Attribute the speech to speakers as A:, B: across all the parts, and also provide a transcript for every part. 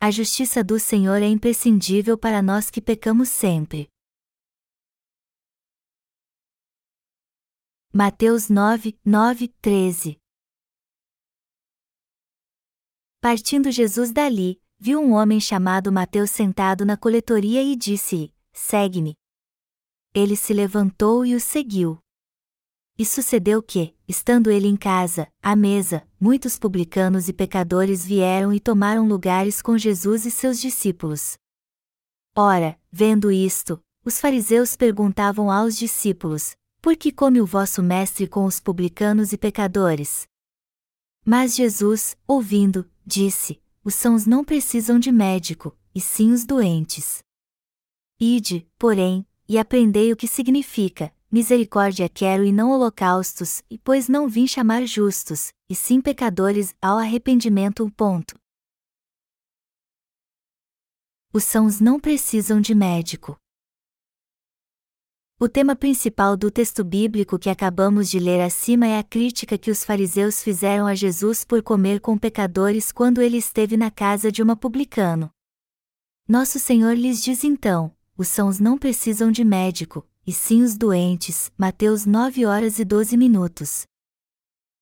A: A justiça do Senhor é imprescindível para nós que pecamos sempre. Mateus 9, 9, 13 Partindo Jesus dali, viu um homem chamado Mateus sentado na coletoria e disse-lhe: Segue-me. Ele se levantou e o seguiu. E sucedeu que, estando ele em casa, à mesa, muitos publicanos e pecadores vieram e tomaram lugares com Jesus e seus discípulos. Ora, vendo isto, os fariseus perguntavam aos discípulos: Por que come o vosso mestre com os publicanos e pecadores? Mas Jesus, ouvindo, disse: Os sãos não precisam de médico, e sim os doentes. Ide, porém, e aprendei o que significa: misericórdia quero e não holocaustos, e pois não vim chamar justos, e sim pecadores ao arrependimento. Ponto. Os sãos não precisam de médico. O tema principal do texto bíblico que acabamos de ler acima é a crítica que os fariseus fizeram a Jesus por comer com pecadores quando ele esteve na casa de uma publicano. Nosso Senhor lhes diz então: os sãos não precisam de médico, e sim os doentes. Mateus 9 horas e 12 minutos.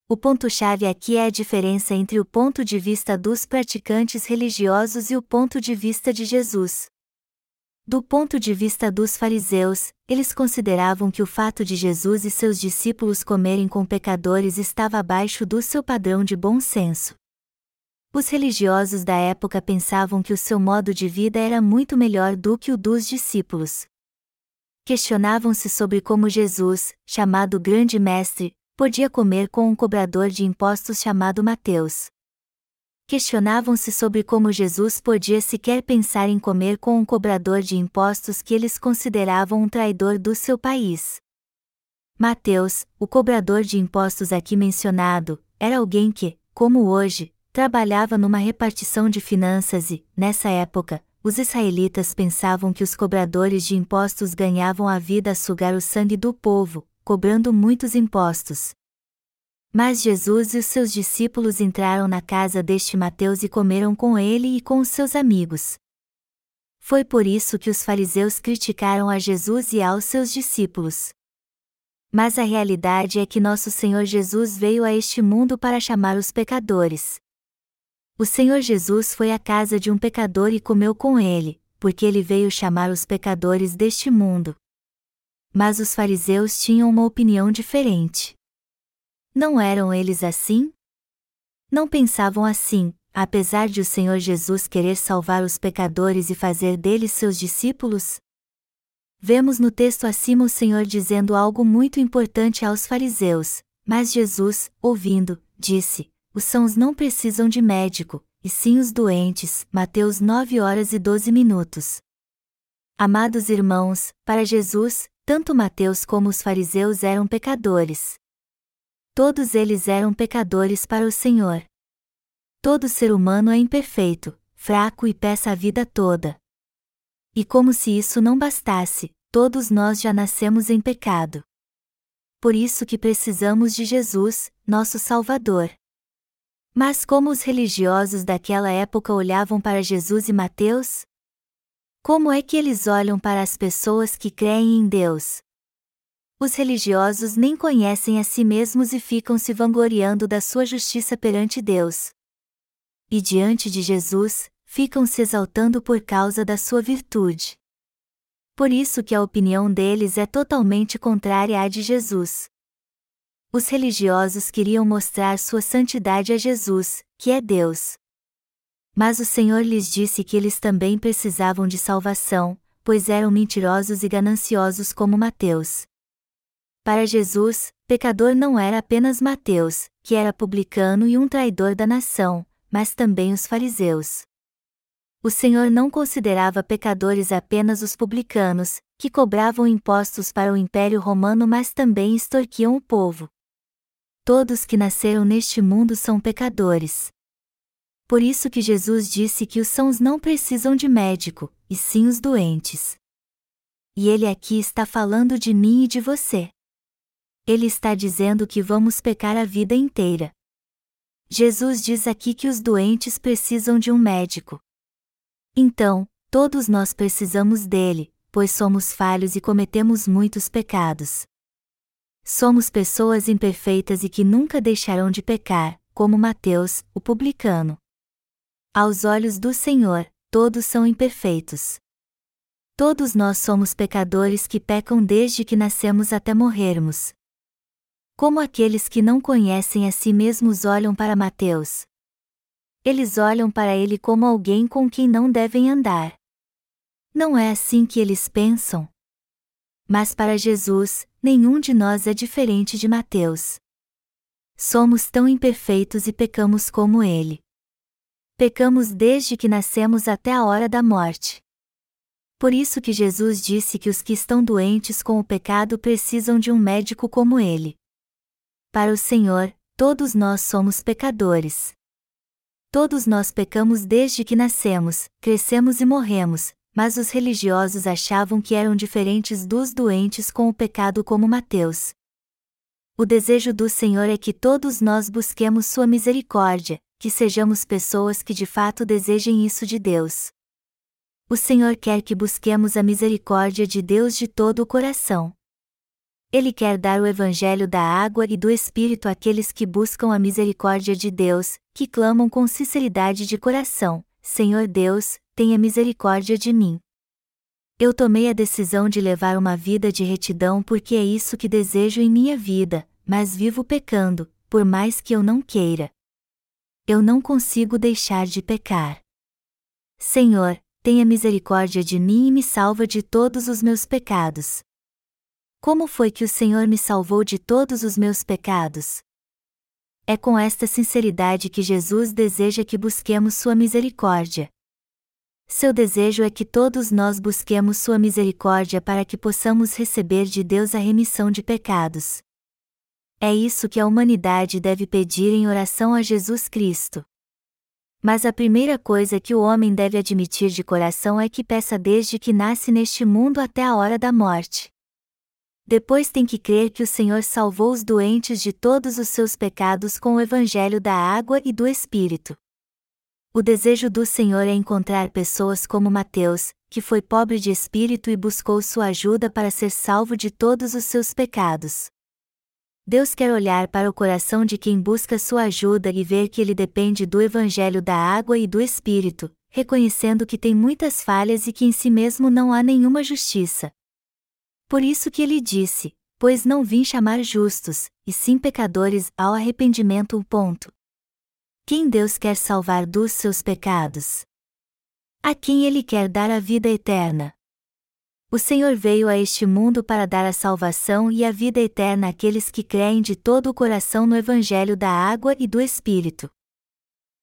A: O ponto-chave aqui é a diferença entre o ponto de vista dos praticantes religiosos e o ponto de vista de Jesus. Do ponto de vista dos fariseus, eles consideravam que o fato de Jesus e seus discípulos comerem com pecadores estava abaixo do seu padrão de bom senso. Os religiosos da época pensavam que o seu modo de vida era muito melhor do que o dos discípulos questionavam-se sobre como Jesus, chamado Grande Mestre, podia comer com um cobrador de impostos chamado Mateus. Questionavam-se sobre como Jesus podia sequer pensar em comer com um cobrador de impostos que eles consideravam um traidor do seu país. Mateus, o cobrador de impostos aqui mencionado, era alguém que, como hoje, trabalhava numa repartição de finanças e, nessa época, os israelitas pensavam que os cobradores de impostos ganhavam a vida a sugar o sangue do povo, cobrando muitos impostos. Mas Jesus e os seus discípulos entraram na casa deste Mateus e comeram com ele e com os seus amigos. Foi por isso que os fariseus criticaram a Jesus e aos seus discípulos. Mas a realidade é que nosso Senhor Jesus veio a este mundo para chamar os pecadores. O Senhor Jesus foi à casa de um pecador e comeu com ele, porque ele veio chamar os pecadores deste mundo. Mas os fariseus tinham uma opinião diferente. Não eram eles assim? Não pensavam assim, apesar de o Senhor Jesus querer salvar os pecadores e fazer deles seus discípulos? Vemos no texto acima o Senhor dizendo algo muito importante aos fariseus, mas Jesus, ouvindo, disse: os sãos não precisam de médico, e sim os doentes. Mateus 9 horas e 12 minutos. Amados irmãos, para Jesus, tanto Mateus como os fariseus eram pecadores. Todos eles eram pecadores para o Senhor. Todo ser humano é imperfeito, fraco e peça a vida toda. E como se isso não bastasse, todos nós já nascemos em pecado. Por isso que precisamos de Jesus, nosso Salvador. Mas como os religiosos daquela época olhavam para Jesus e Mateus? Como é que eles olham para as pessoas que creem em Deus? Os religiosos nem conhecem a si mesmos e ficam se vangloriando da sua justiça perante Deus. E diante de Jesus, ficam se exaltando por causa da sua virtude. Por isso que a opinião deles é totalmente contrária à de Jesus. Os religiosos queriam mostrar sua santidade a Jesus, que é Deus. Mas o Senhor lhes disse que eles também precisavam de salvação, pois eram mentirosos e gananciosos como Mateus. Para Jesus, pecador não era apenas Mateus, que era publicano e um traidor da nação, mas também os fariseus. O Senhor não considerava pecadores apenas os publicanos, que cobravam impostos para o Império Romano mas também extorquiam o povo todos que nasceram neste mundo são pecadores. Por isso que Jesus disse que os sãos não precisam de médico, e sim os doentes. E ele aqui está falando de mim e de você. Ele está dizendo que vamos pecar a vida inteira. Jesus diz aqui que os doentes precisam de um médico. Então, todos nós precisamos dele, pois somos falhos e cometemos muitos pecados. Somos pessoas imperfeitas e que nunca deixarão de pecar, como Mateus, o publicano. Aos olhos do Senhor, todos são imperfeitos. Todos nós somos pecadores que pecam desde que nascemos até morrermos. Como aqueles que não conhecem a si mesmos olham para Mateus. Eles olham para ele como alguém com quem não devem andar. Não é assim que eles pensam. Mas para Jesus, nenhum de nós é diferente de Mateus. Somos tão imperfeitos e pecamos como ele. Pecamos desde que nascemos até a hora da morte. Por isso que Jesus disse que os que estão doentes com o pecado precisam de um médico como ele. Para o Senhor, todos nós somos pecadores. Todos nós pecamos desde que nascemos, crescemos e morremos, mas os religiosos achavam que eram diferentes dos doentes com o pecado como Mateus. O desejo do Senhor é que todos nós busquemos Sua misericórdia, que sejamos pessoas que de fato desejem isso de Deus. O Senhor quer que busquemos a misericórdia de Deus de todo o coração. Ele quer dar o Evangelho da água e do Espírito àqueles que buscam a misericórdia de Deus, que clamam com sinceridade de coração: Senhor Deus, tenha misericórdia de mim. Eu tomei a decisão de levar uma vida de retidão porque é isso que desejo em minha vida, mas vivo pecando, por mais que eu não queira. Eu não consigo deixar de pecar. Senhor, tenha misericórdia de mim e me salva de todos os meus pecados. Como foi que o Senhor me salvou de todos os meus pecados? É com esta sinceridade que Jesus deseja que busquemos Sua misericórdia. Seu desejo é que todos nós busquemos Sua misericórdia para que possamos receber de Deus a remissão de pecados. É isso que a humanidade deve pedir em oração a Jesus Cristo. Mas a primeira coisa que o homem deve admitir de coração é que peça desde que nasce neste mundo até a hora da morte. Depois tem que crer que o Senhor salvou os doentes de todos os seus pecados com o evangelho da água e do Espírito. O desejo do Senhor é encontrar pessoas como Mateus, que foi pobre de espírito e buscou sua ajuda para ser salvo de todos os seus pecados. Deus quer olhar para o coração de quem busca sua ajuda e ver que ele depende do Evangelho da água e do Espírito, reconhecendo que tem muitas falhas e que em si mesmo não há nenhuma justiça. Por isso que ele disse: Pois não vim chamar justos, e sim pecadores ao arrependimento. Ponto. Quem Deus quer salvar dos seus pecados? A quem Ele quer dar a vida eterna? O Senhor veio a este mundo para dar a salvação e a vida eterna àqueles que creem de todo o coração no Evangelho da água e do Espírito.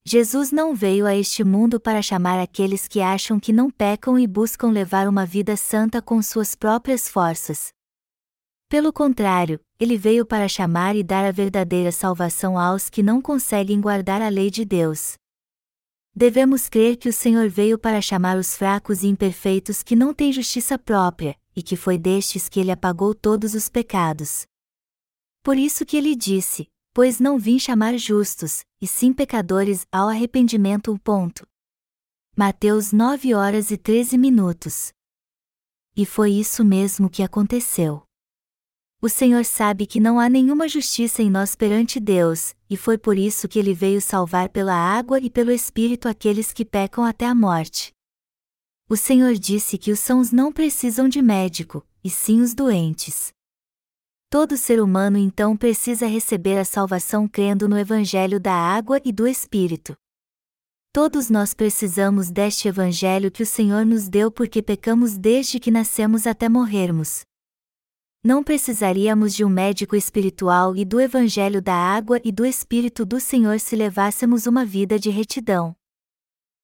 A: Jesus não veio a este mundo para chamar aqueles que acham que não pecam e buscam levar uma vida santa com suas próprias forças. Pelo contrário, ele veio para chamar e dar a verdadeira salvação aos que não conseguem guardar a lei de Deus. Devemos crer que o Senhor veio para chamar os fracos e imperfeitos que não têm justiça própria, e que foi destes que ele apagou todos os pecados. Por isso que ele disse: Pois não vim chamar justos, e sim pecadores ao arrependimento. Ponto. Mateus 9 horas e 13 minutos. E foi isso mesmo que aconteceu. O Senhor sabe que não há nenhuma justiça em nós perante Deus, e foi por isso que ele veio salvar pela água e pelo Espírito aqueles que pecam até a morte. O Senhor disse que os sãos não precisam de médico, e sim os doentes. Todo ser humano então precisa receber a salvação crendo no Evangelho da água e do Espírito. Todos nós precisamos deste Evangelho que o Senhor nos deu porque pecamos desde que nascemos até morrermos não precisaríamos de um médico espiritual e do Evangelho da água e do Espírito do Senhor se levássemos uma vida de retidão.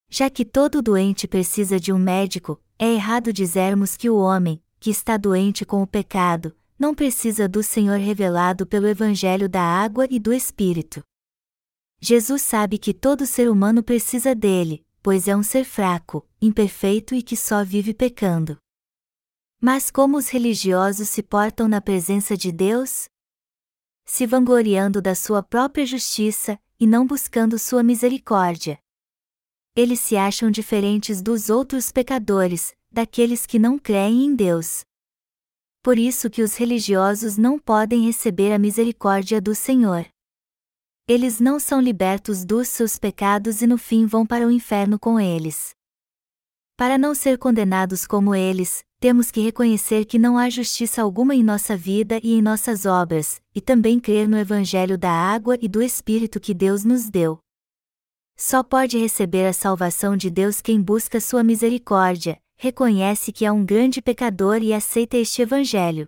A: Já que todo doente precisa de um médico, é errado dizermos que o homem, que está doente com o pecado, não precisa do Senhor revelado pelo Evangelho da água e do Espírito. Jesus sabe que todo ser humano precisa dele, pois é um ser fraco, imperfeito e que só vive pecando. Mas como os religiosos se portam na presença de Deus? Se vangloriando da sua própria justiça, e não buscando sua misericórdia. Eles se acham diferentes dos outros pecadores, daqueles que não creem em Deus. Por isso que os religiosos não podem receber a misericórdia do Senhor. Eles não são libertos dos seus pecados e no fim vão para o inferno com eles. Para não ser condenados como eles, temos que reconhecer que não há justiça alguma em nossa vida e em nossas obras, e também crer no Evangelho da água e do Espírito que Deus nos deu. Só pode receber a salvação de Deus quem busca sua misericórdia, reconhece que é um grande pecador e aceita este Evangelho.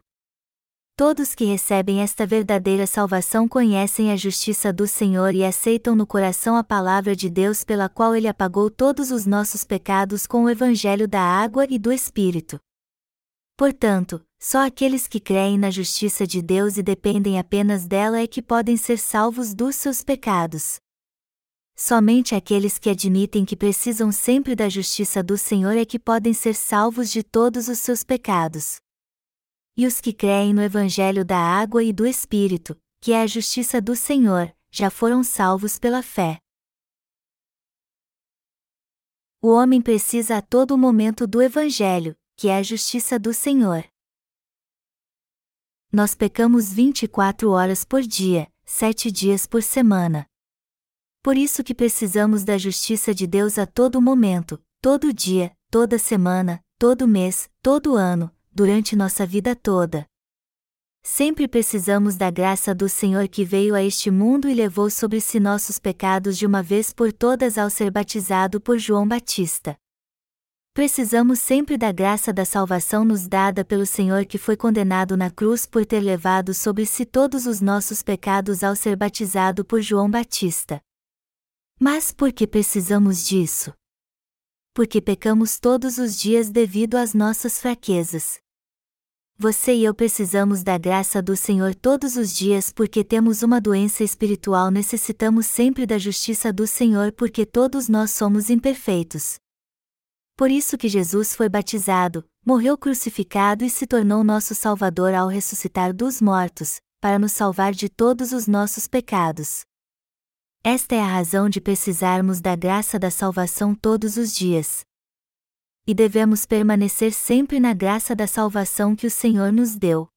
A: Todos que recebem esta verdadeira salvação conhecem a justiça do Senhor e aceitam no coração a palavra de Deus pela qual Ele apagou todos os nossos pecados com o Evangelho da água e do Espírito. Portanto, só aqueles que creem na justiça de Deus e dependem apenas dela é que podem ser salvos dos seus pecados. Somente aqueles que admitem que precisam sempre da justiça do Senhor é que podem ser salvos de todos os seus pecados e os que creem no Evangelho da água e do Espírito, que é a justiça do Senhor, já foram salvos pela fé. O homem precisa a todo momento do Evangelho, que é a justiça do Senhor. Nós pecamos 24 horas por dia, sete dias por semana. Por isso que precisamos da justiça de Deus a todo momento, todo dia, toda semana, todo mês, todo ano, durante nossa vida toda. Sempre precisamos da graça do Senhor que veio a este mundo e levou sobre si nossos pecados de uma vez por todas ao ser batizado por João Batista. Precisamos sempre da graça da salvação nos dada pelo Senhor que foi condenado na cruz por ter levado sobre si todos os nossos pecados ao ser batizado por João Batista. Mas por que precisamos disso? Porque pecamos todos os dias devido às nossas fraquezas. Você e eu precisamos da graça do Senhor todos os dias porque temos uma doença espiritual, necessitamos sempre da justiça do Senhor porque todos nós somos imperfeitos. Por isso que Jesus foi batizado, morreu crucificado e se tornou nosso Salvador ao ressuscitar dos mortos, para nos salvar de todos os nossos pecados. Esta é a razão de precisarmos da graça da salvação todos os dias e devemos permanecer sempre na graça da salvação que o Senhor nos deu.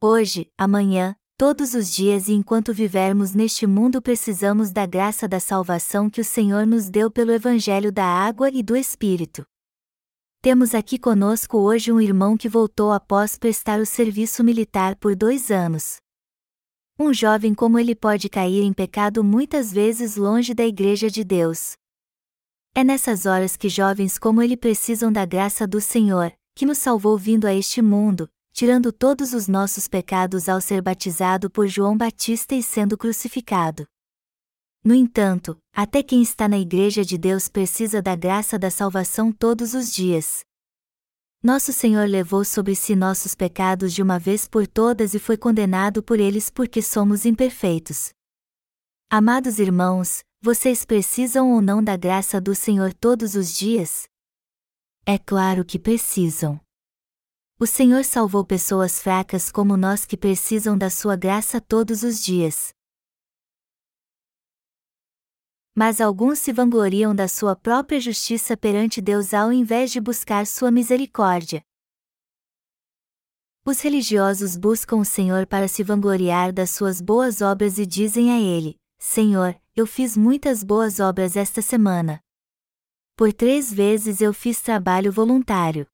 A: Hoje, amanhã, todos os dias e enquanto vivermos neste mundo precisamos da graça da salvação que o Senhor nos deu pelo Evangelho da água e do Espírito. Temos aqui conosco hoje um irmão que voltou após prestar o serviço militar por dois anos. Um jovem como ele pode cair em pecado muitas vezes longe da Igreja de Deus. É nessas horas que jovens como ele precisam da graça do Senhor, que nos salvou vindo a este mundo, tirando todos os nossos pecados ao ser batizado por João Batista e sendo crucificado. No entanto, até quem está na Igreja de Deus precisa da graça da salvação todos os dias. Nosso Senhor levou sobre si nossos pecados de uma vez por todas e foi condenado por eles porque somos imperfeitos. Amados irmãos, vocês precisam ou não da graça do Senhor todos os dias? É claro que precisam. O Senhor salvou pessoas fracas como nós que precisam da sua graça todos os dias. Mas alguns se vangloriam da sua própria justiça perante Deus ao invés de buscar sua misericórdia. Os religiosos buscam o Senhor para se vangloriar das suas boas obras e dizem a Ele: Senhor, eu fiz muitas boas obras esta semana. Por três vezes eu fiz trabalho voluntário.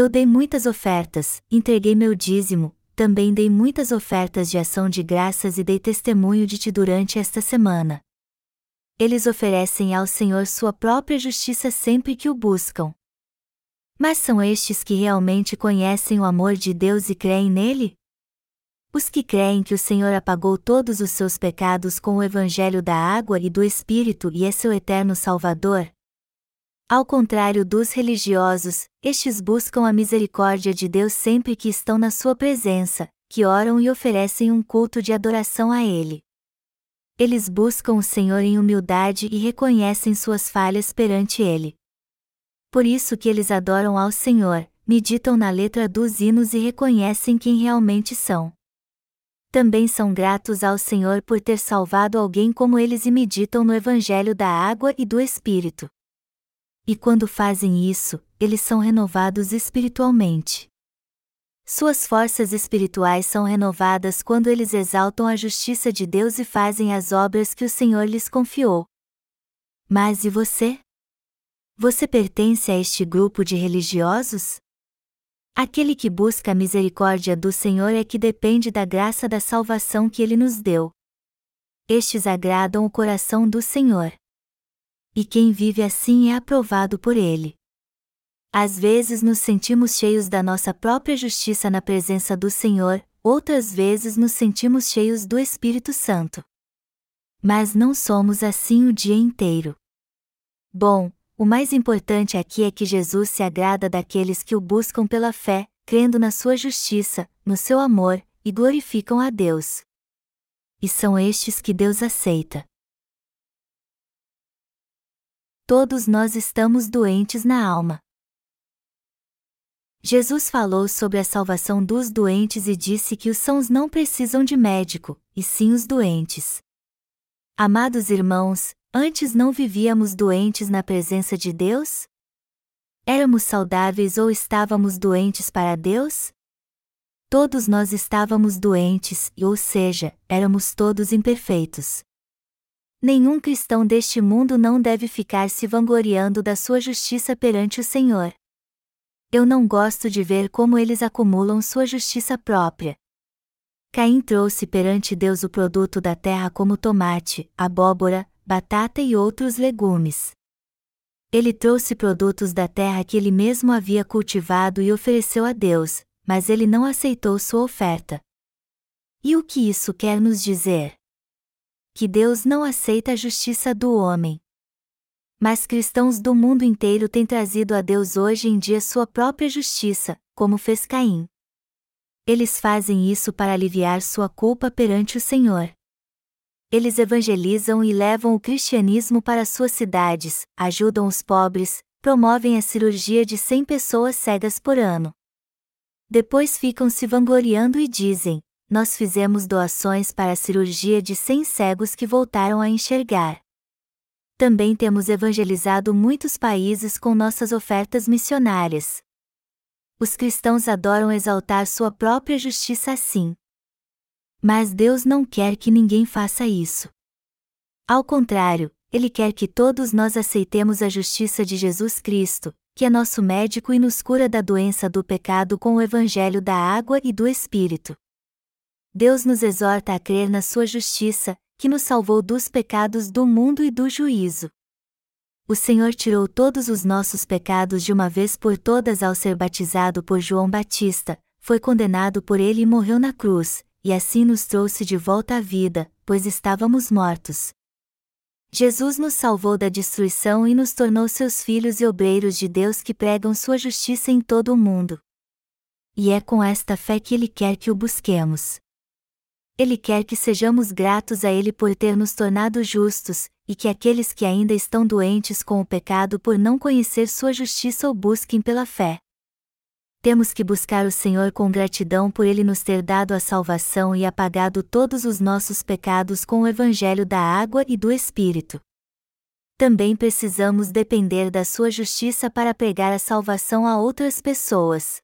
A: Eu dei muitas ofertas, entreguei meu dízimo, também dei muitas ofertas de ação de graças e dei testemunho de ti durante esta semana. Eles oferecem ao Senhor sua própria justiça sempre que o buscam. Mas são estes que realmente conhecem o amor de Deus e creem nele? Os que creem que o Senhor apagou todos os seus pecados com o Evangelho da água e do Espírito e é seu eterno Salvador? Ao contrário dos religiosos, estes buscam a misericórdia de Deus sempre que estão na sua presença, que oram e oferecem um culto de adoração a Ele. Eles buscam o Senhor em humildade e reconhecem suas falhas perante Ele. Por isso que eles adoram ao Senhor, meditam na letra dos hinos e reconhecem quem realmente são. também são gratos ao Senhor por ter salvado alguém como eles e meditam no Evangelho da água e do Espírito. E quando fazem isso, eles são renovados espiritualmente. Suas forças espirituais são renovadas quando eles exaltam a justiça de Deus e fazem as obras que o Senhor lhes confiou. Mas e você? Você pertence a este grupo de religiosos? Aquele que busca a misericórdia do Senhor é que depende da graça da salvação que ele nos deu. Estes agradam o coração do Senhor. E quem vive assim é aprovado por ele. Às vezes nos sentimos cheios da nossa própria justiça na presença do Senhor, outras vezes nos sentimos cheios do Espírito Santo. Mas não somos assim o dia inteiro. Bom, o mais importante aqui é que Jesus se agrada daqueles que o buscam pela fé, crendo na sua justiça, no seu amor, e glorificam a Deus. E são estes que Deus aceita. Todos nós estamos doentes na alma. Jesus falou sobre a salvação dos doentes e disse que os sãos não precisam de médico, e sim os doentes. Amados irmãos, Antes não vivíamos doentes na presença de Deus? Éramos saudáveis ou estávamos doentes para Deus? Todos nós estávamos doentes, ou seja, éramos todos imperfeitos. Nenhum cristão deste mundo não deve ficar se vangloriando da sua justiça perante o Senhor. Eu não gosto de ver como eles acumulam sua justiça própria. Caim trouxe perante Deus o produto da terra como tomate, abóbora, batata e outros legumes. Ele trouxe produtos da terra que ele mesmo havia cultivado e ofereceu a Deus, mas ele não aceitou sua oferta. E o que isso quer nos dizer? Que Deus não aceita a justiça do homem. Mas cristãos do mundo inteiro têm trazido a Deus hoje em dia sua própria justiça, como fez Caim. Eles fazem isso para aliviar sua culpa perante o Senhor. Eles evangelizam e levam o cristianismo para suas cidades, ajudam os pobres, promovem a cirurgia de 100 pessoas cegas por ano. Depois ficam se vangloriando e dizem: Nós fizemos doações para a cirurgia de 100 cegos que voltaram a enxergar. Também temos evangelizado muitos países com nossas ofertas missionárias. Os cristãos adoram exaltar sua própria justiça assim. Mas Deus não quer que ninguém faça isso. Ao contrário, Ele quer que todos nós aceitemos a justiça de Jesus Cristo, que é nosso médico e nos cura da doença do pecado com o Evangelho da água e do Espírito. Deus nos exorta a crer na Sua justiça, que nos salvou dos pecados do mundo e do juízo. O Senhor tirou todos os nossos pecados de uma vez por todas ao ser batizado por João Batista, foi condenado por ele e morreu na cruz, e assim nos trouxe de volta à vida, pois estávamos mortos. Jesus nos salvou da destruição e nos tornou seus filhos e obreiros de Deus que pregam sua justiça em todo o mundo. E é com esta fé que Ele quer que o busquemos. Ele quer que sejamos gratos a Ele por ter nos tornado justos, e que aqueles que ainda estão doentes com o pecado por não conhecer sua justiça o busquem pela fé temos que buscar o Senhor com gratidão por Ele nos ter dado a salvação e apagado todos os nossos pecados com o Evangelho da água e do Espírito. Também precisamos depender da Sua justiça para pregar a salvação a outras pessoas.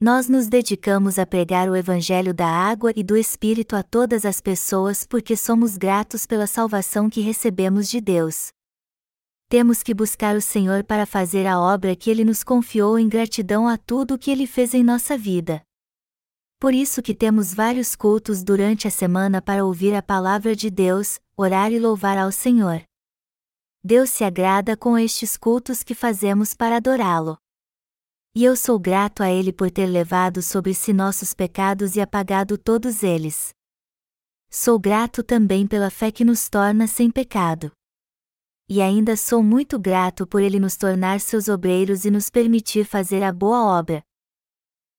A: Nós nos dedicamos a pregar o Evangelho da água e do Espírito a todas as pessoas porque somos gratos pela salvação que recebemos de Deus temos que buscar o Senhor para fazer a obra que Ele nos confiou em gratidão a tudo o que Ele fez em nossa vida. Por isso que temos vários cultos durante a semana para ouvir a palavra de Deus, orar e louvar ao Senhor. Deus se agrada com estes cultos que fazemos para adorá-lo. E eu sou grato a Ele por ter levado sobre si nossos pecados e apagado todos eles. Sou grato também pela fé que nos torna sem pecado e ainda sou muito grato por ele nos tornar seus obreiros e nos permitir fazer a boa obra.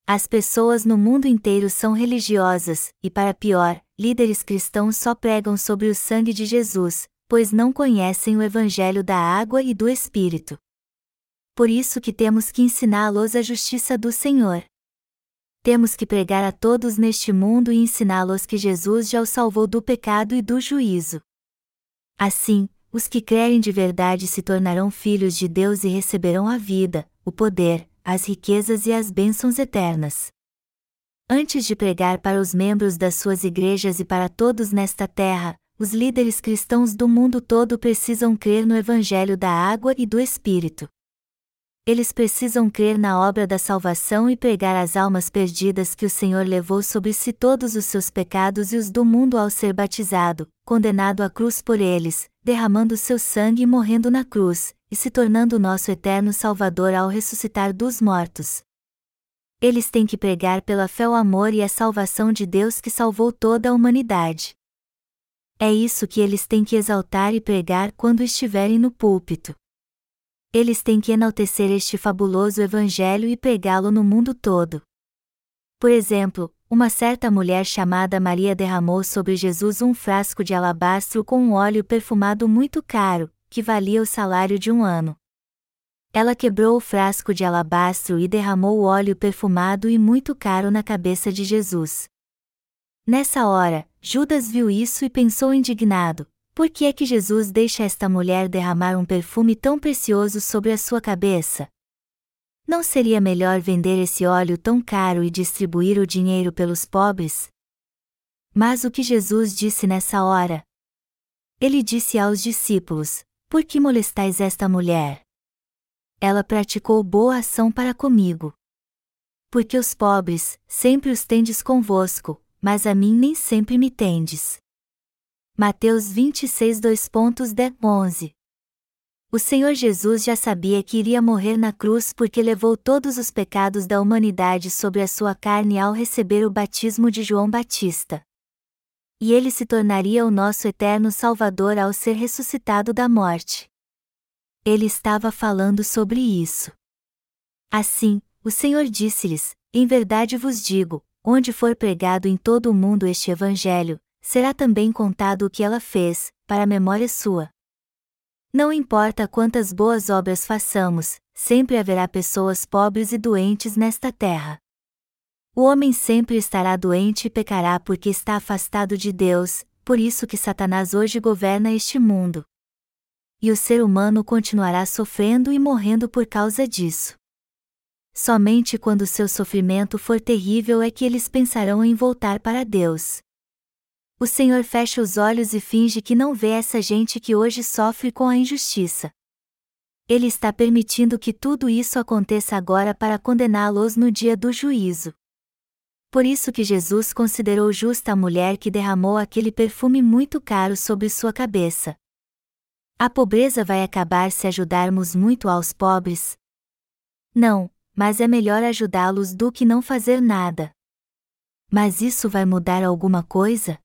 A: As pessoas no mundo inteiro são religiosas, e para pior, líderes cristãos só pregam sobre o sangue de Jesus, pois não conhecem o Evangelho da água e do Espírito. Por isso que temos que ensiná-los a justiça do Senhor. temos que pregar a todos neste mundo e ensiná-los que Jesus já os salvou do pecado e do juízo. Assim, os que crerem de verdade se tornarão filhos de Deus e receberão a vida, o poder, as riquezas e as bênçãos eternas. Antes de pregar para os membros das suas igrejas e para todos nesta terra, os líderes cristãos do mundo todo precisam crer no Evangelho da água e do Espírito. Eles precisam crer na obra da salvação e pregar às almas perdidas que o Senhor levou sobre si todos os seus pecados e os do mundo ao ser batizado, condenado à cruz por eles, derramando seu sangue e morrendo na cruz, e se tornando nosso eterno Salvador ao ressuscitar dos mortos. Eles têm que pregar pela fé o amor e a salvação de Deus que salvou toda a humanidade. É isso que eles têm que exaltar e pregar quando estiverem no púlpito. Eles têm que enaltecer este fabuloso evangelho e pregá-lo no mundo todo. Por exemplo, uma certa mulher chamada Maria derramou sobre Jesus um frasco de alabastro com um óleo perfumado muito caro, que valia o salário de um ano. Ela quebrou o frasco de alabastro e derramou o óleo perfumado e muito caro na cabeça de Jesus. Nessa hora, Judas viu isso e pensou indignado: por que é que Jesus deixa esta mulher derramar um perfume tão precioso sobre a sua cabeça? Não seria melhor vender esse óleo tão caro e distribuir o dinheiro pelos pobres? Mas o que Jesus disse nessa hora? Ele disse aos discípulos: Por que molestais esta mulher? Ela praticou boa ação para comigo. Porque os pobres, sempre os tendes convosco, mas a mim nem sempre me tendes. Mateus 26 2.10 11 O Senhor Jesus já sabia que iria morrer na cruz porque levou todos os pecados da humanidade sobre a sua carne ao receber o batismo de João Batista. E ele se tornaria o nosso eterno Salvador ao ser ressuscitado da morte. Ele estava falando sobre isso. Assim, o Senhor disse-lhes: Em verdade vos digo, onde for pregado em todo o mundo este Evangelho, será também contado o que ela fez, para a memória sua. Não importa quantas boas obras façamos, sempre haverá pessoas pobres e doentes nesta terra. O homem sempre estará doente e pecará porque está afastado de Deus, por isso que Satanás hoje governa este mundo. E o ser humano continuará sofrendo e morrendo por causa disso. Somente quando seu sofrimento for terrível é que eles pensarão em voltar para Deus o Senhor fecha os olhos e finge que não vê essa gente que hoje sofre com a injustiça. Ele está permitindo que tudo isso aconteça agora para condená-los no dia do juízo. Por isso que Jesus considerou justa a mulher que derramou aquele perfume muito caro sobre sua cabeça. A pobreza vai acabar se ajudarmos muito aos pobres? Não, mas é melhor ajudá-los do que não fazer nada. Mas isso vai mudar alguma coisa?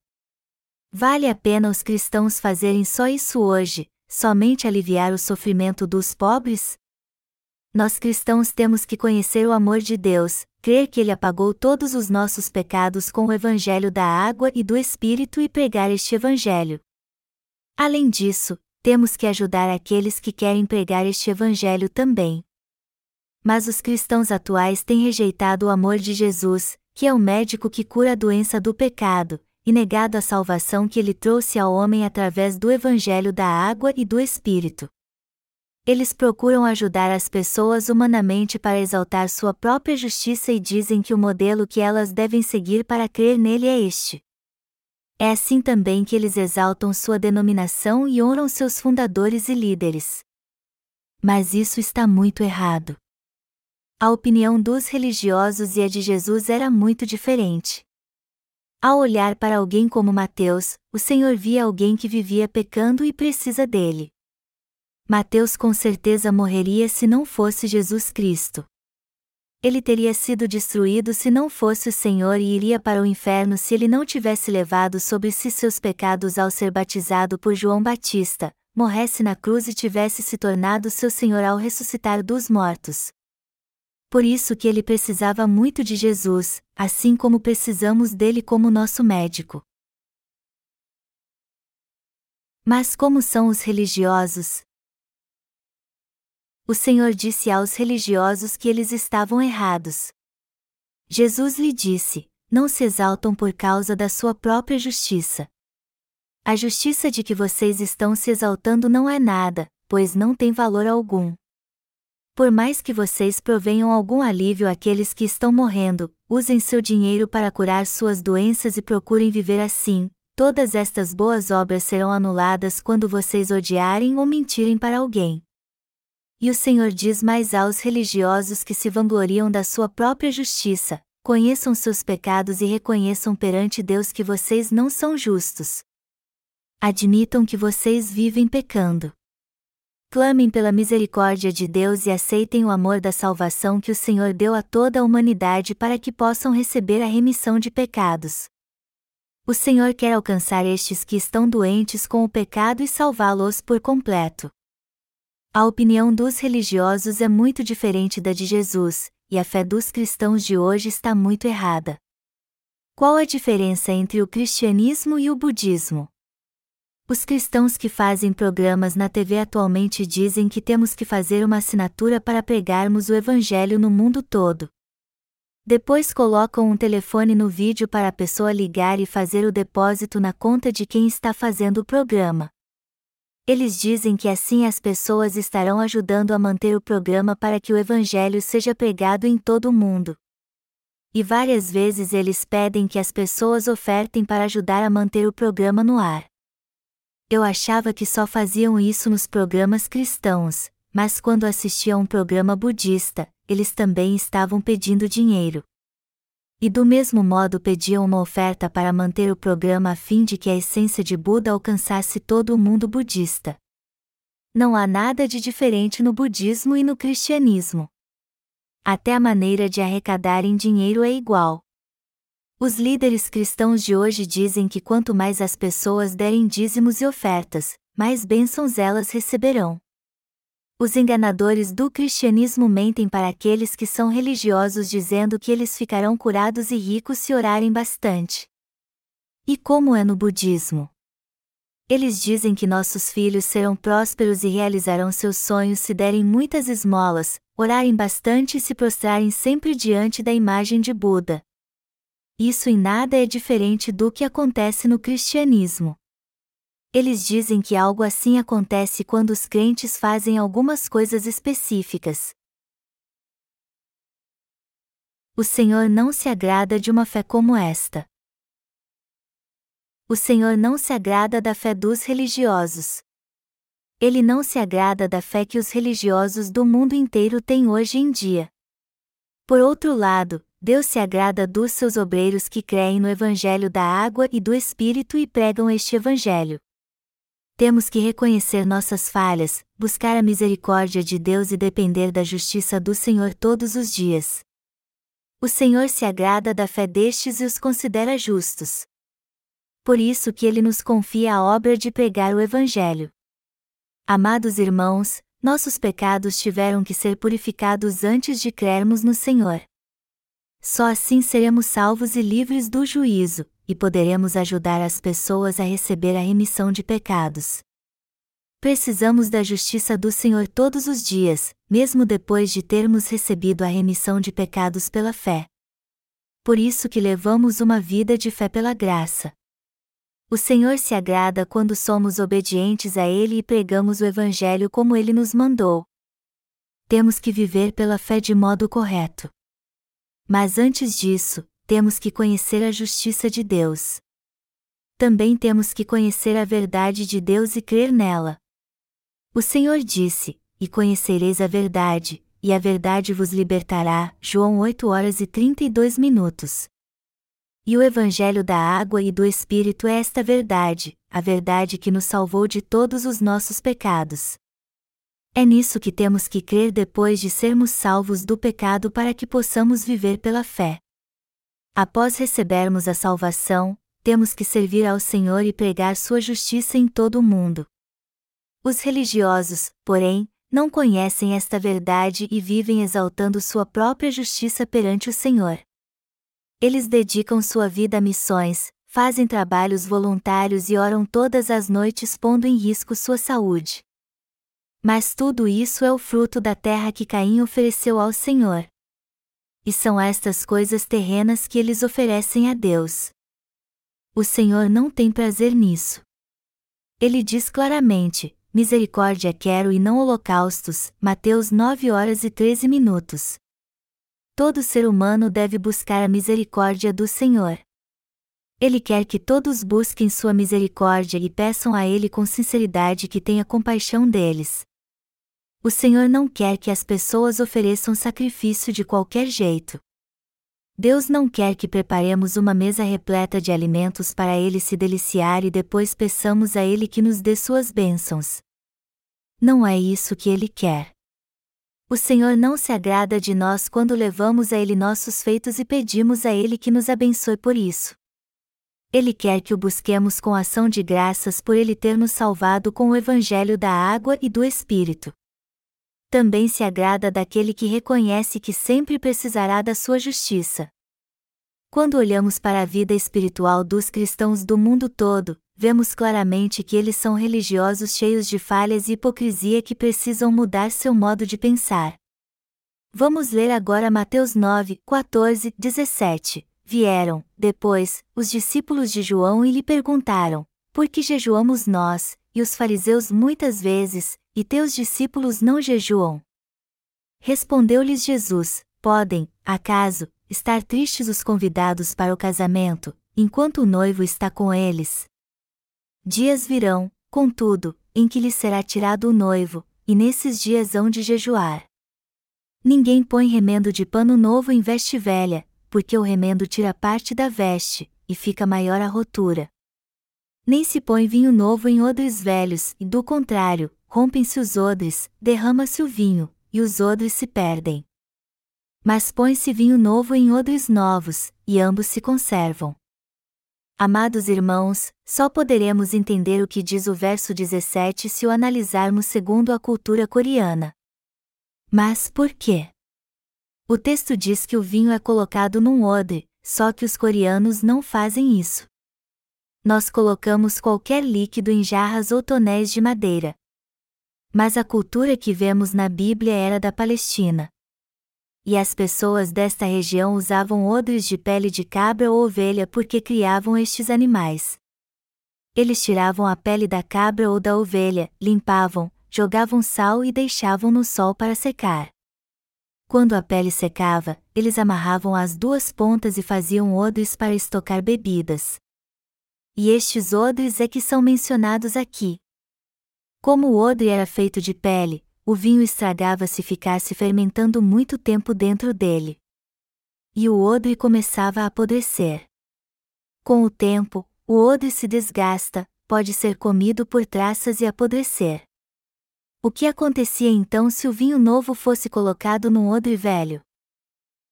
A: Vale a pena os cristãos fazerem só isso hoje, somente aliviar o sofrimento dos pobres? Nós cristãos temos que conhecer o amor de Deus, crer que Ele apagou todos os nossos pecados com o Evangelho da água e do Espírito e pregar este Evangelho. Além disso, temos que ajudar aqueles que querem pregar este Evangelho também. Mas os cristãos atuais têm rejeitado o amor de Jesus, que é o médico que cura a doença do pecado, e negado a salvação que ele trouxe ao homem através do Evangelho da água e do Espírito. Eles procuram ajudar as pessoas humanamente para exaltar sua própria justiça e dizem que o modelo que elas devem seguir para crer nele é este. É assim também que eles exaltam sua denominação e honram seus fundadores e líderes. Mas isso está muito errado. A opinião dos religiosos e a de Jesus era muito diferente. Ao olhar para alguém como Mateus, o Senhor via alguém que vivia pecando e precisa dele. Mateus com certeza morreria se não fosse Jesus Cristo. Ele teria sido destruído se não fosse o Senhor e iria para o inferno se ele não tivesse levado sobre si seus pecados ao ser batizado por João Batista, morresse na cruz e tivesse se tornado seu Senhor ao ressuscitar dos mortos por isso que ele precisava muito de Jesus, assim como precisamos dele como nosso médico. Mas como são os religiosos? O Senhor disse aos religiosos que eles estavam errados. Jesus lhe disse: Não se exaltam por causa da sua própria justiça. A justiça de que vocês estão se exaltando não é nada, pois não tem valor algum. Por mais que vocês provenham algum alívio àqueles que estão morrendo, usem seu dinheiro para curar suas doenças e procurem viver assim, todas estas boas obras serão anuladas quando vocês odiarem ou mentirem para alguém. E o Senhor diz mais aos religiosos que se vangloriam da sua própria justiça: conheçam seus pecados e reconheçam perante Deus que vocês não são justos. Admitam que vocês vivem pecando. Clamem pela misericórdia de Deus e aceitem o amor da salvação que o Senhor deu a toda a humanidade para que possam receber a remissão de pecados. O Senhor quer alcançar estes que estão doentes com o pecado e salvá-los por completo. A opinião dos religiosos é muito diferente da de Jesus, e a fé dos cristãos de hoje está muito errada. Qual a diferença entre o cristianismo e o budismo? Os cristãos que fazem programas na TV atualmente dizem que temos que fazer uma assinatura para pregarmos o Evangelho no mundo todo. Depois colocam um telefone no vídeo para a pessoa ligar e fazer o depósito na conta de quem está fazendo o programa. Eles dizem que assim as pessoas estarão ajudando a manter o programa para que o Evangelho seja pregado em todo o mundo. E várias vezes eles pedem que as pessoas ofertem para ajudar a manter o programa no ar. Eu achava que só faziam isso nos programas cristãos, mas quando assistia a um programa budista, eles também estavam pedindo dinheiro. E do mesmo modo pediam uma oferta para manter o programa a fim de que a essência de Buda alcançasse todo o mundo budista. Não há nada de diferente no budismo e no cristianismo. Até a maneira de arrecadarem dinheiro é igual. Os líderes cristãos de hoje dizem que quanto mais as pessoas derem dízimos e ofertas, mais bênçãos elas receberão. Os enganadores do cristianismo mentem para aqueles que são religiosos dizendo que eles ficarão curados e ricos se orarem bastante. E como é no budismo? Eles dizem que nossos filhos serão prósperos e realizarão seus sonhos se derem muitas esmolas, orarem bastante e se prostrarem sempre diante da imagem de Buda, isso em nada é diferente do que acontece no cristianismo. Eles dizem que algo assim acontece quando os crentes fazem algumas coisas específicas. O Senhor não se agrada de uma fé como esta. O Senhor não se agrada da fé dos religiosos. Ele não se agrada da fé que os religiosos do mundo inteiro têm hoje em dia. Por outro lado, Deus se agrada dos seus obreiros que creem no Evangelho da água e do Espírito e pregam este Evangelho. Temos que reconhecer nossas falhas, buscar a misericórdia de Deus e depender da justiça do Senhor todos os dias. O Senhor se agrada da fé destes e os considera justos. Por isso que ele nos confia a obra de pregar o Evangelho. Amados irmãos, nossos pecados tiveram que ser purificados antes de crermos no Senhor. Só assim seremos salvos e livres do juízo, e poderemos ajudar as pessoas a receber a remissão de pecados. Precisamos da justiça do Senhor todos os dias, mesmo depois de termos recebido a remissão de pecados pela fé. Por isso que levamos uma vida de fé pela graça. O Senhor se agrada quando somos obedientes a Ele e pregamos o Evangelho como Ele nos mandou. Temos que viver pela fé de modo correto. Mas antes disso, temos que conhecer a justiça de Deus. Também temos que conhecer a verdade de Deus e crer nela. O Senhor disse: E conhecereis a verdade, e a verdade vos libertará. João 8 horas e 32 minutos. E o Evangelho da água e do Espírito é esta verdade, a verdade que nos salvou de todos os nossos pecados. É nisso que temos que crer depois de sermos salvos do pecado para que possamos viver pela fé. Após recebermos a salvação, temos que servir ao Senhor e pregar sua justiça em todo o mundo. Os religiosos, porém, não conhecem esta verdade e vivem exaltando sua própria justiça perante o Senhor. Eles dedicam sua vida a missões, fazem trabalhos voluntários e oram todas as noites pondo em risco sua saúde. Mas tudo isso é o fruto da terra que Caim ofereceu ao Senhor. e são estas coisas terrenas que eles oferecem a Deus. O Senhor não tem prazer nisso. Ele diz claramente: Misericórdia quero e não holocaustos. Mateus 9 horas e 13 minutos. Todo ser humano deve buscar a misericórdia do Senhor. Ele quer que todos busquem sua misericórdia e peçam a Ele com sinceridade que tenha compaixão deles. O Senhor não quer que as pessoas ofereçam sacrifício de qualquer jeito. Deus não quer que preparemos uma mesa repleta de alimentos para Ele se deliciar e depois peçamos a Ele que nos dê suas bênçãos. Não é isso que Ele quer. O Senhor não se agrada de nós quando levamos a Ele nossos feitos e pedimos a Ele que nos abençoe por isso. Ele quer que o busquemos com ação de graças por Ele ter nos salvado com o Evangelho da água e do Espírito. Também se agrada daquele que reconhece que sempre precisará da sua justiça. Quando olhamos para a vida espiritual dos cristãos do mundo todo, vemos claramente que eles são religiosos cheios de falhas e hipocrisia que precisam mudar seu modo de pensar. Vamos ler agora Mateus 9, 14, 17. Vieram, depois, os discípulos de João e lhe perguntaram: Por que jejuamos nós, e os fariseus muitas vezes, e teus discípulos não jejuam? Respondeu-lhes Jesus: Podem, acaso, estar tristes os convidados para o casamento, enquanto o noivo está com eles? Dias virão, contudo, em que lhes será tirado o noivo, e nesses dias hão de jejuar. Ninguém põe remendo de pano novo em veste velha, porque o remendo tira parte da veste, e fica maior a rotura. Nem se põe vinho novo em odres velhos, e do contrário, rompem-se os odres, derrama-se o vinho, e os odres se perdem. Mas põe-se vinho novo em odres novos, e ambos se conservam. Amados irmãos, só poderemos entender o que diz o verso 17 se o analisarmos segundo a cultura coreana. Mas por quê? O texto diz que o vinho é colocado num odre, só que os coreanos não fazem isso. Nós colocamos qualquer líquido em jarras ou tonéis de madeira. Mas a cultura que vemos na Bíblia era da Palestina. E as pessoas desta região usavam odres de pele de cabra ou ovelha porque criavam estes animais. Eles tiravam a pele da cabra ou da ovelha, limpavam, jogavam sal e deixavam no sol para secar. Quando a pele secava, eles amarravam as duas pontas e faziam odres para estocar bebidas. E estes odres é que são mencionados aqui. Como o odre era feito de pele, o vinho estragava se ficasse fermentando muito tempo dentro dele. E o odre começava a apodrecer. Com o tempo, o odre se desgasta, pode ser comido por traças e apodrecer. O que acontecia então se o vinho novo fosse colocado num odre velho?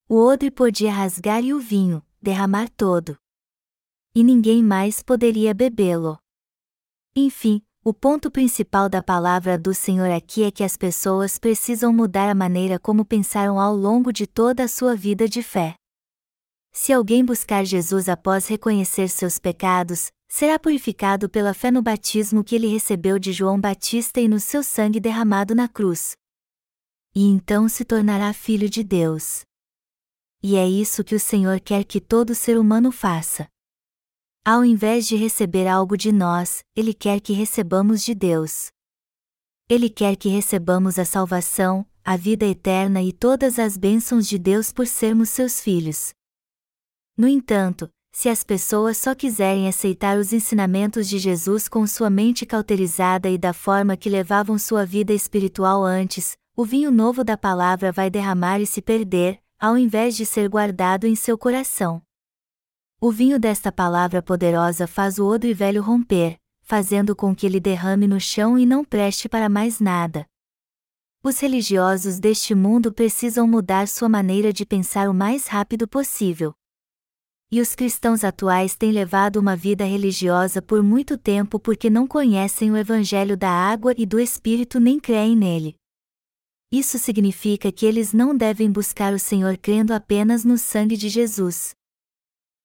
A: O odre podia rasgar e o vinho, derramar todo. E ninguém mais poderia bebê-lo. Enfim, o ponto principal da palavra do Senhor aqui é que as pessoas precisam mudar a maneira como pensaram ao longo de toda a sua vida de fé. Se alguém buscar Jesus após reconhecer seus pecados, será purificado pela fé no batismo que ele recebeu de João Batista e no seu sangue derramado na cruz. E então se tornará filho de Deus. E é isso que o Senhor quer que todo ser humano faça. Ao invés de receber algo de nós, Ele quer que recebamos de Deus. Ele quer que recebamos a salvação, a vida eterna e todas as bênçãos de Deus por sermos seus filhos. No entanto, se as pessoas só quiserem aceitar os ensinamentos de Jesus com sua mente cauterizada e da forma que levavam sua vida espiritual antes, o vinho novo da palavra vai derramar e se perder, ao invés de ser guardado em seu coração. O vinho desta palavra poderosa faz o odre velho romper, fazendo com que ele derrame no chão e não preste para mais nada. Os religiosos deste mundo precisam mudar sua maneira de pensar o mais rápido possível e os cristãos atuais têm levado uma vida religiosa por muito tempo porque não conhecem o Evangelho da água e do Espírito nem creem nele. Isso significa que eles não devem buscar o Senhor crendo apenas no sangue de Jesus.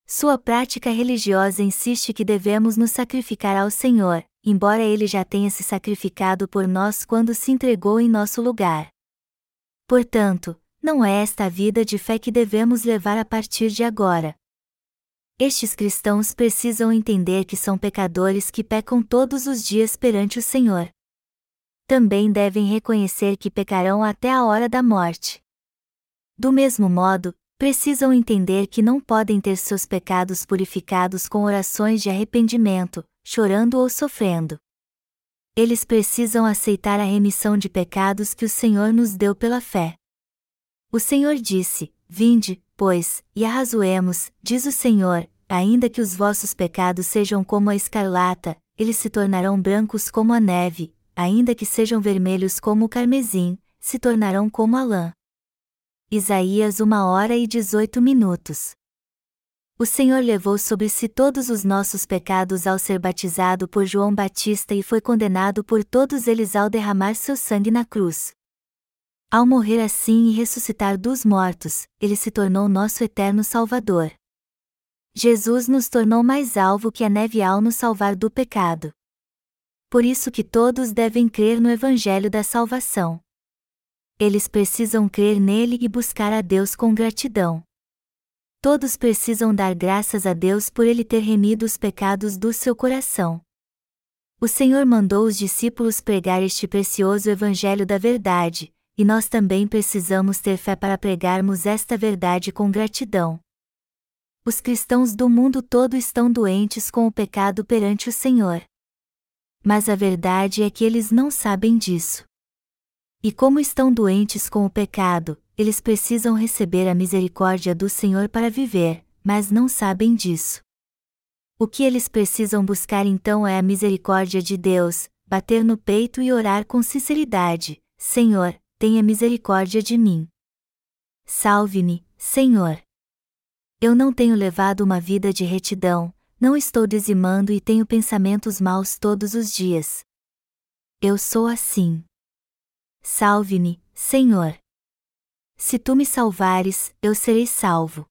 A: Sua prática religiosa insiste que devemos nos sacrificar ao Senhor, embora ele já tenha se sacrificado por nós quando se entregou em nosso lugar. Portanto, não é esta a vida de fé que devemos levar a partir de agora. Estes cristãos precisam entender que são pecadores que pecam todos os dias perante o Senhor. Também devem reconhecer que pecarão até a hora da morte. Do mesmo modo, precisam entender que não podem ter seus pecados purificados com orações de arrependimento, chorando ou sofrendo. Eles precisam aceitar a remissão de pecados que o Senhor nos deu pela fé. O Senhor disse: Vinde, pois, e arrazoemos, diz o Senhor, ainda que os vossos pecados sejam como a escarlata, eles se tornarão brancos como a neve, ainda que sejam vermelhos como o carmesim, se tornarão como a lã. Isaías 1 hora e 18 minutos. O Senhor levou sobre si todos os nossos pecados ao ser batizado por João Batista e foi condenado por todos eles ao derramar seu sangue na cruz. Ao morrer assim e ressuscitar dos mortos, ele se tornou nosso eterno Salvador. Jesus nos tornou mais alvo que a neve ao nos salvar do pecado. Por isso que todos devem crer no Evangelho da Salvação. Eles precisam crer nele e buscar a Deus com gratidão. Todos precisam dar graças a Deus por ele ter remido os pecados do seu coração. O Senhor mandou os discípulos pregar este precioso Evangelho da Verdade, e nós também precisamos ter fé para pregarmos esta verdade com gratidão. Os cristãos do mundo todo estão doentes com o pecado perante o Senhor. Mas a verdade é que eles não sabem disso. E como estão doentes com o pecado, eles precisam receber a misericórdia do Senhor para viver, mas não sabem disso. O que eles precisam buscar então é a misericórdia de Deus, bater no peito e orar com sinceridade: Senhor, tenha misericórdia de mim. Salve-me, Senhor. Eu não tenho levado uma vida de retidão, não estou dizimando e tenho pensamentos maus todos os dias. Eu sou assim. Salve-me, Senhor. Se tu me salvares, eu serei salvo.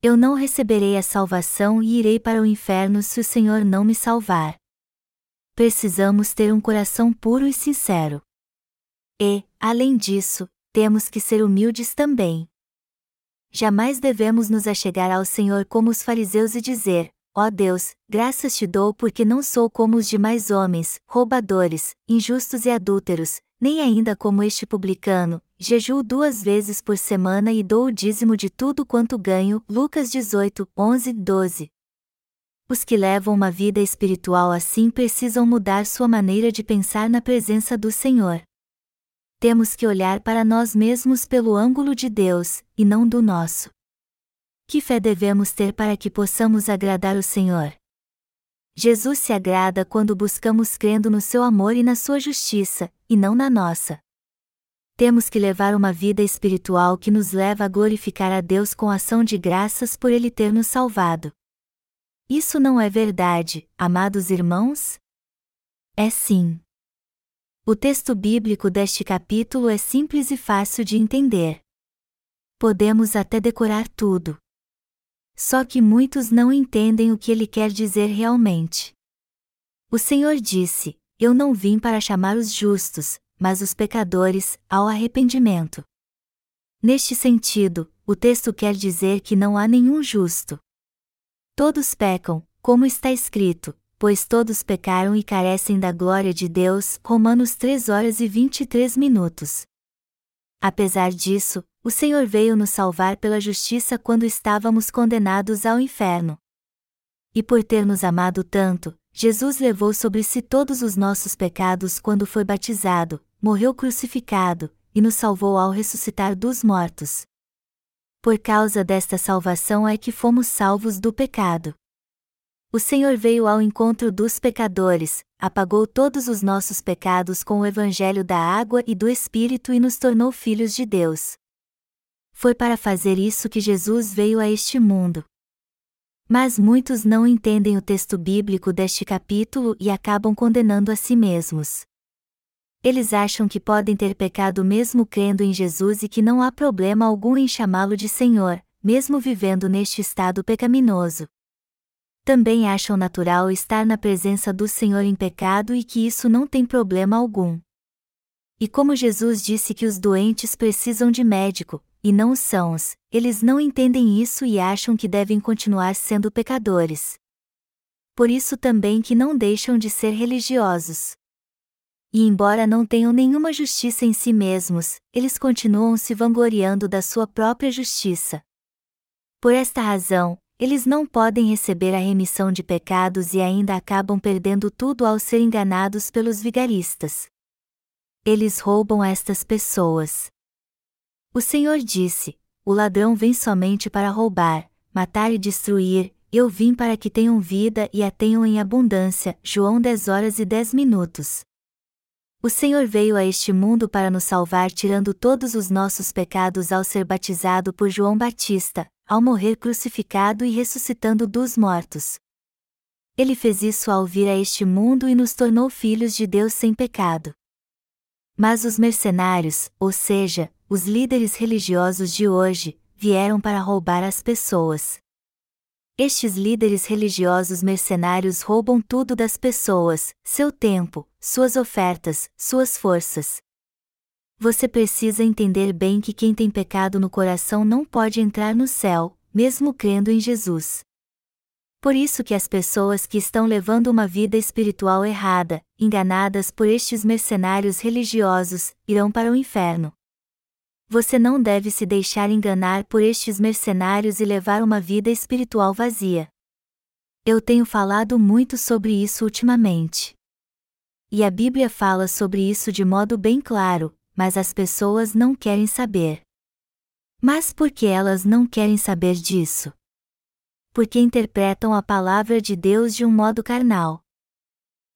A: Eu não receberei a salvação e irei para o inferno se o Senhor não me salvar. Precisamos ter um coração puro e sincero. E, além disso, temos que ser humildes também. Jamais devemos nos achegar ao Senhor como os fariseus e dizer: Ó Deus, graças te dou porque não sou como os demais homens, roubadores, injustos e adúlteros, nem ainda como este publicano, jejuo duas vezes por semana e dou o dízimo de tudo quanto ganho. Lucas 18, 11, 12. Os que levam uma vida espiritual assim precisam mudar sua maneira de pensar na presença do Senhor temos que olhar para nós mesmos pelo ângulo de Deus, e não do nosso. Que fé devemos ter para que possamos agradar o Senhor? Jesus se agrada quando buscamos crendo no seu amor e na sua justiça, e não na nossa. Temos que levar uma vida espiritual que nos leva a glorificar a Deus com ação de graças por Ele ter nos salvado. Isso não é verdade, amados irmãos? É sim. O texto bíblico deste capítulo é simples e fácil de entender. Podemos até decorar tudo. Só que muitos não entendem o que ele quer dizer realmente. O Senhor disse: Eu não vim para chamar os justos, mas os pecadores, ao arrependimento. Neste sentido, o texto quer dizer que não há nenhum justo. Todos pecam, como está escrito, pois todos pecaram e carecem da glória de Deus. Romanos 3 horas e 23 minutos. Apesar disso, o Senhor veio nos salvar pela justiça quando estávamos condenados ao inferno. E por ter nos amado tanto, Jesus levou sobre si todos os nossos pecados quando foi batizado, morreu crucificado, e nos salvou ao ressuscitar dos mortos. Por causa desta salvação é que fomos salvos do pecado. O Senhor veio ao encontro dos pecadores, apagou todos os nossos pecados com o Evangelho da água e do Espírito e nos tornou filhos de Deus. Foi para fazer isso que Jesus veio a este mundo. Mas muitos não entendem o texto bíblico deste capítulo e acabam condenando a si mesmos. Eles acham que podem ter pecado mesmo crendo em Jesus e que não há problema algum em chamá-lo de Senhor, mesmo vivendo neste estado pecaminoso também acham natural estar na presença do Senhor em pecado e que isso não tem problema algum. E como Jesus disse que os doentes precisam de médico, e não os sãos, eles não entendem isso e acham que devem continuar sendo pecadores. Por isso também que não deixam de ser religiosos. E embora não tenham nenhuma justiça em si mesmos, eles continuam se vangloriando da sua própria justiça. Por esta razão, eles não podem receber a remissão de pecados e ainda acabam perdendo tudo ao ser enganados pelos vigaristas. Eles roubam estas pessoas. O Senhor disse: O ladrão vem somente para roubar, matar e destruir, eu vim para que tenham vida e a tenham em abundância. João 10 horas e 10 minutos. O Senhor veio a este mundo para nos salvar tirando todos os nossos pecados ao ser batizado por João Batista, ao morrer crucificado e ressuscitando dos mortos. Ele fez isso ao vir a este mundo e nos tornou filhos de Deus sem pecado. Mas os mercenários, ou seja, os líderes religiosos de hoje, vieram para roubar as pessoas. Estes líderes religiosos mercenários roubam tudo das pessoas, seu tempo, suas ofertas, suas forças. Você precisa entender bem que quem tem pecado no coração não pode entrar no céu, mesmo crendo em Jesus. Por isso que as pessoas que estão levando uma vida espiritual errada, enganadas por estes mercenários religiosos, irão para o inferno. Você não deve se deixar enganar por estes mercenários e levar uma vida espiritual vazia. Eu tenho falado muito sobre isso ultimamente. E a Bíblia fala sobre isso de modo bem claro, mas as pessoas não querem saber. Mas por que elas não querem saber disso? Porque interpretam a palavra de Deus de um modo carnal.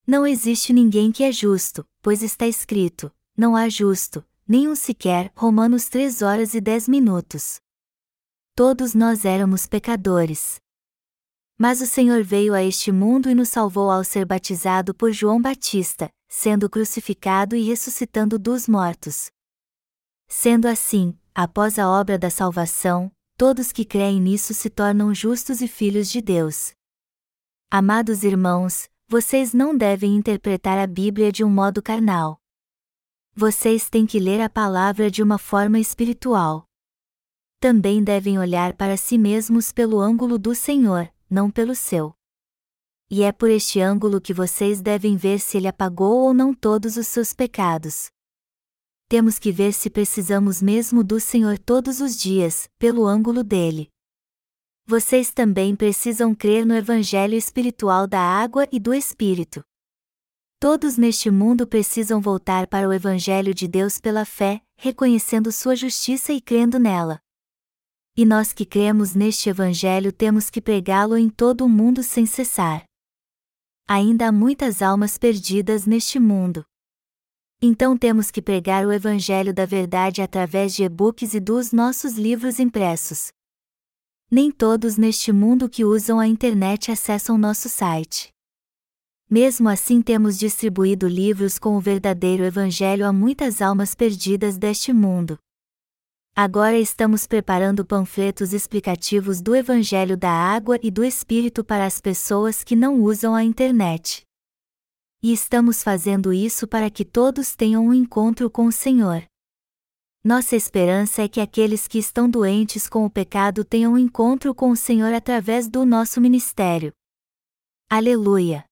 A: Não existe ninguém que é justo, pois está escrito: não há justo, nenhum sequer. Romanos 3 horas e 10 minutos. Todos nós éramos pecadores. Mas o Senhor veio a este mundo e nos salvou ao ser batizado por João Batista, sendo crucificado e ressuscitando dos mortos. Sendo assim, após a obra da salvação, todos que creem nisso se tornam justos e filhos de Deus. Amados irmãos, vocês não devem interpretar a Bíblia de um modo carnal vocês têm que ler a palavra de uma forma espiritual. Também devem olhar para si mesmos pelo ângulo do Senhor, não pelo seu. E é por este ângulo que vocês devem ver se ele apagou ou não todos os seus pecados. Temos que ver se precisamos mesmo do Senhor todos os dias, pelo ângulo dele. Vocês também precisam crer no Evangelho espiritual da água e do Espírito. Todos neste mundo precisam voltar para o Evangelho de Deus pela fé, reconhecendo sua justiça e crendo nela. E nós que cremos neste Evangelho temos que pregá-lo em todo o mundo sem cessar. Ainda há muitas almas perdidas neste mundo. Então temos que pregar o Evangelho da Verdade através de e-books e dos nossos livros impressos. Nem todos neste mundo que usam a internet acessam nosso site. Mesmo assim, temos distribuído livros com o verdadeiro Evangelho a muitas almas perdidas deste mundo. Agora estamos preparando panfletos explicativos do Evangelho da Água e do Espírito para as pessoas que não usam a internet. E estamos fazendo isso para que todos tenham um encontro com o Senhor. Nossa esperança é que aqueles que estão doentes com o pecado tenham um encontro com o Senhor através do nosso ministério. Aleluia!